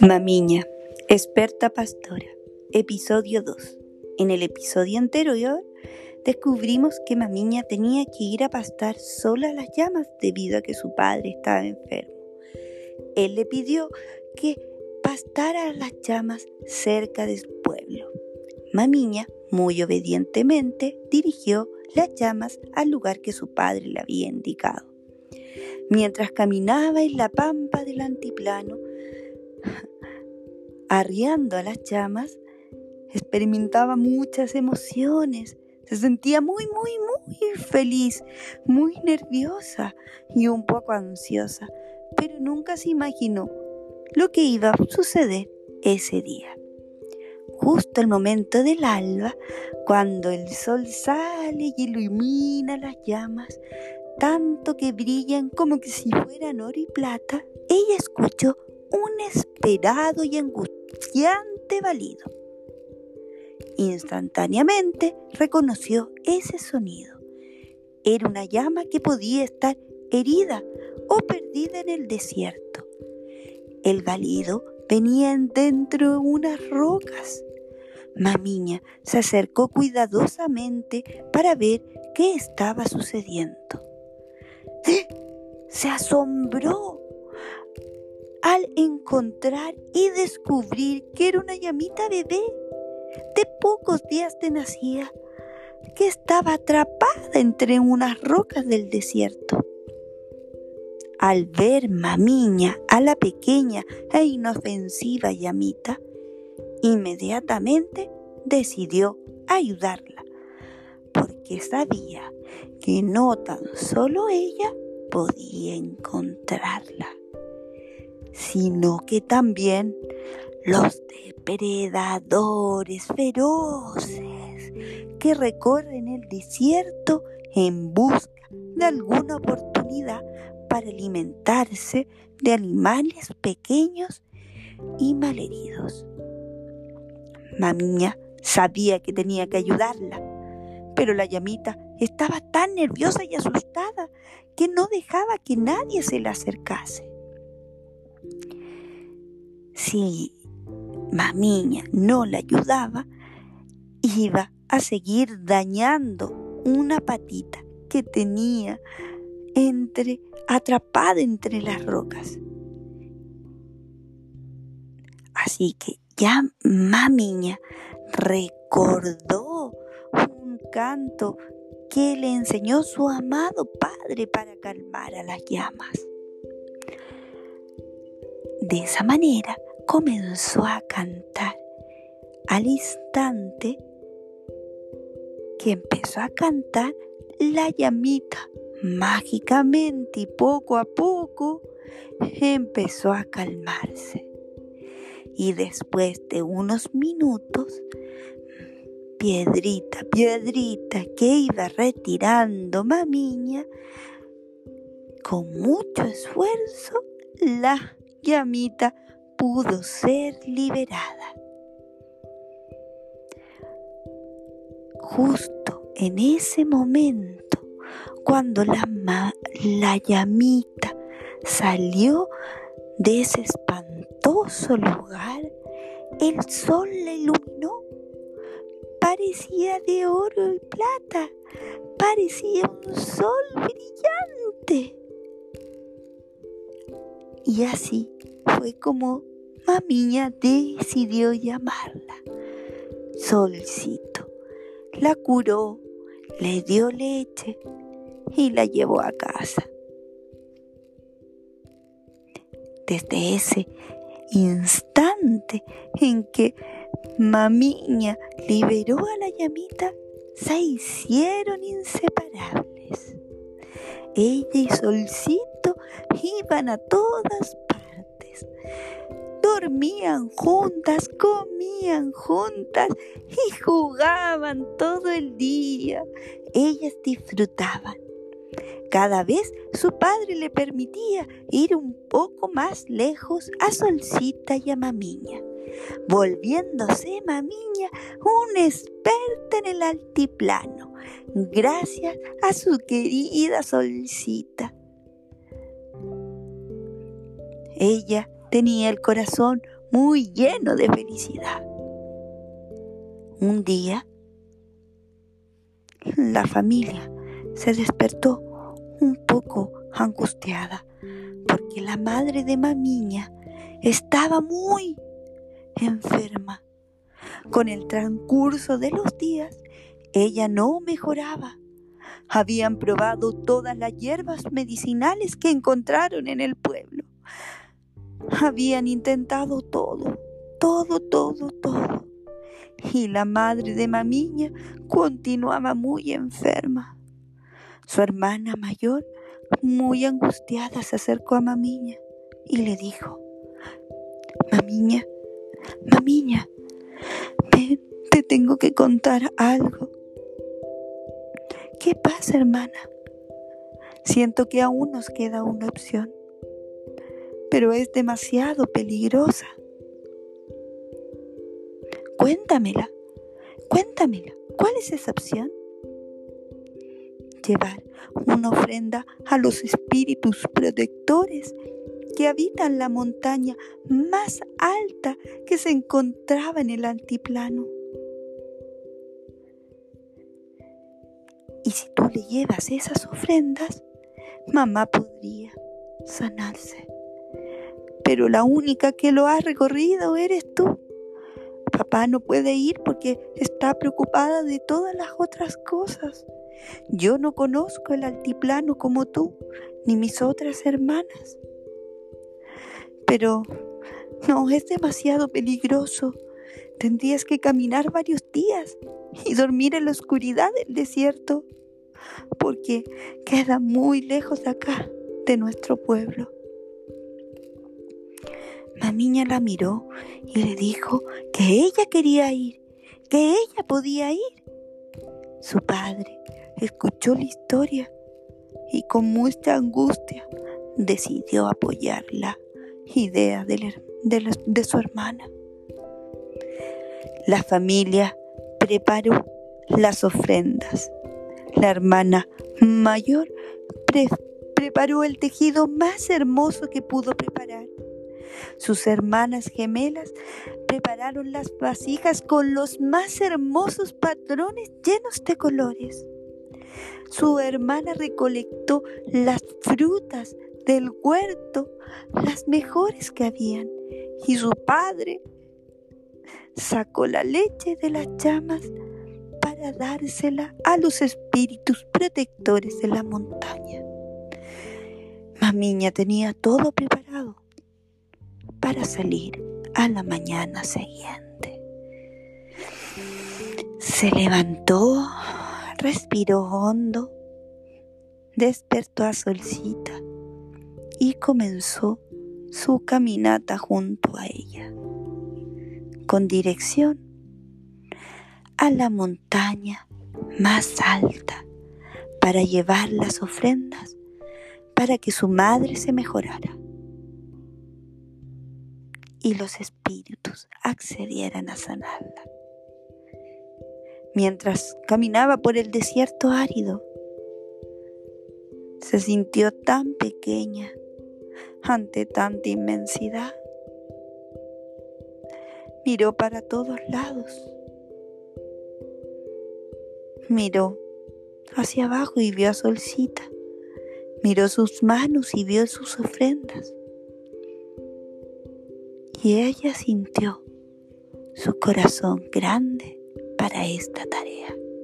Mamiña, experta pastora, episodio 2. En el episodio anterior descubrimos que Mamiña tenía que ir a pastar sola las llamas debido a que su padre estaba enfermo. Él le pidió que pastara las llamas cerca de su pueblo. Mamiña, muy obedientemente, dirigió las llamas al lugar que su padre le había indicado. Mientras caminaba en la pampa del antiplano, arriando a las llamas, experimentaba muchas emociones. Se sentía muy, muy, muy feliz, muy nerviosa y un poco ansiosa, pero nunca se imaginó lo que iba a suceder ese día. Justo el momento del alba, cuando el sol sale y ilumina las llamas, tanto que brillan como que si fueran oro y plata, ella escuchó un esperado y angustiante balido. Instantáneamente reconoció ese sonido. Era una llama que podía estar herida o perdida en el desierto. El balido venía dentro de unas rocas. Mamiña se acercó cuidadosamente para ver qué estaba sucediendo. Se asombró al encontrar y descubrir que era una llamita bebé de pocos días de nacida que estaba atrapada entre unas rocas del desierto. Al ver mamiña a la pequeña e inofensiva llamita, inmediatamente decidió ayudarla, porque sabía que no tan solo ella podía encontrarla sino que también los depredadores feroces que recorren el desierto en busca de alguna oportunidad para alimentarse de animales pequeños y malheridos. Mamiña sabía que tenía que ayudarla, pero la llamita estaba tan nerviosa y asustada que no dejaba que nadie se la acercase si mamiña no la ayudaba, iba a seguir dañando una patita que tenía entre atrapada entre las rocas. Así que ya mamiña recordó un canto que le enseñó su amado padre para calmar a las llamas. De esa manera, comenzó a cantar. Al instante que empezó a cantar, la llamita mágicamente y poco a poco empezó a calmarse. Y después de unos minutos, piedrita, piedrita que iba retirando mamiña, con mucho esfuerzo, la llamita pudo ser liberada. Justo en ese momento, cuando la, la llamita salió de ese espantoso lugar, el sol la iluminó. Parecía de oro y plata, parecía un sol brillante. Y así fue como Mamiña decidió llamarla. Solcito. La curó, le dio leche y la llevó a casa. Desde ese instante en que Mamiña liberó a la llamita, se hicieron inseparables. Ella y Solcito iban a todas partes dormían juntas, comían juntas y jugaban todo el día. Ellas disfrutaban. Cada vez su padre le permitía ir un poco más lejos a Solcita y a Mamiña, volviéndose Mamiña una experta en el altiplano, gracias a su querida Solcita. Ella tenía el corazón muy lleno de felicidad. Un día, la familia se despertó un poco angustiada porque la madre de Mamiña estaba muy enferma. Con el transcurso de los días, ella no mejoraba. Habían probado todas las hierbas medicinales que encontraron en el pueblo. Habían intentado todo, todo, todo, todo. Y la madre de Mamiña continuaba muy enferma. Su hermana mayor, muy angustiada, se acercó a Mamiña y le dijo, Mamiña, Mamiña, ven, te tengo que contar algo. ¿Qué pasa, hermana? Siento que aún nos queda una opción, pero es demasiado peligrosa. Cuéntamela, cuéntamela. ¿Cuál es esa opción? Llevar una ofrenda a los espíritus protectores que habitan la montaña más alta que se encontraba en el altiplano. Y si tú le llevas esas ofrendas, mamá podría sanarse. Pero la única que lo ha recorrido eres tú. Papá no puede ir porque está preocupada de todas las otras cosas. Yo no conozco el altiplano como tú, ni mis otras hermanas. Pero no, es demasiado peligroso. Tendrías que caminar varios días y dormir en la oscuridad del desierto, porque queda muy lejos de acá, de nuestro pueblo. Mamiña la miró y le dijo que ella quería ir, que ella podía ir. Su padre escuchó la historia y con mucha angustia decidió idea de, de su hermana. La familia preparó las ofrendas. La hermana mayor preparó el tejido más hermoso que pudo preparar. Sus hermanas gemelas prepararon las vasijas con los más hermosos patrones llenos de colores. Su hermana recolectó las frutas del huerto, las mejores que habían, y su padre sacó la leche de las llamas para dársela a los espíritus protectores de la montaña. Mamiña tenía todo preparado para salir a la mañana siguiente. Se levantó, respiró hondo, despertó a Solcita comenzó su caminata junto a ella con dirección a la montaña más alta para llevar las ofrendas para que su madre se mejorara y los espíritus accedieran a sanarla. Mientras caminaba por el desierto árido, se sintió tan pequeña ante tanta inmensidad miró para todos lados. Miró hacia abajo y vio a Solcita. Miró sus manos y vio sus ofrendas. Y ella sintió su corazón grande para esta tarea.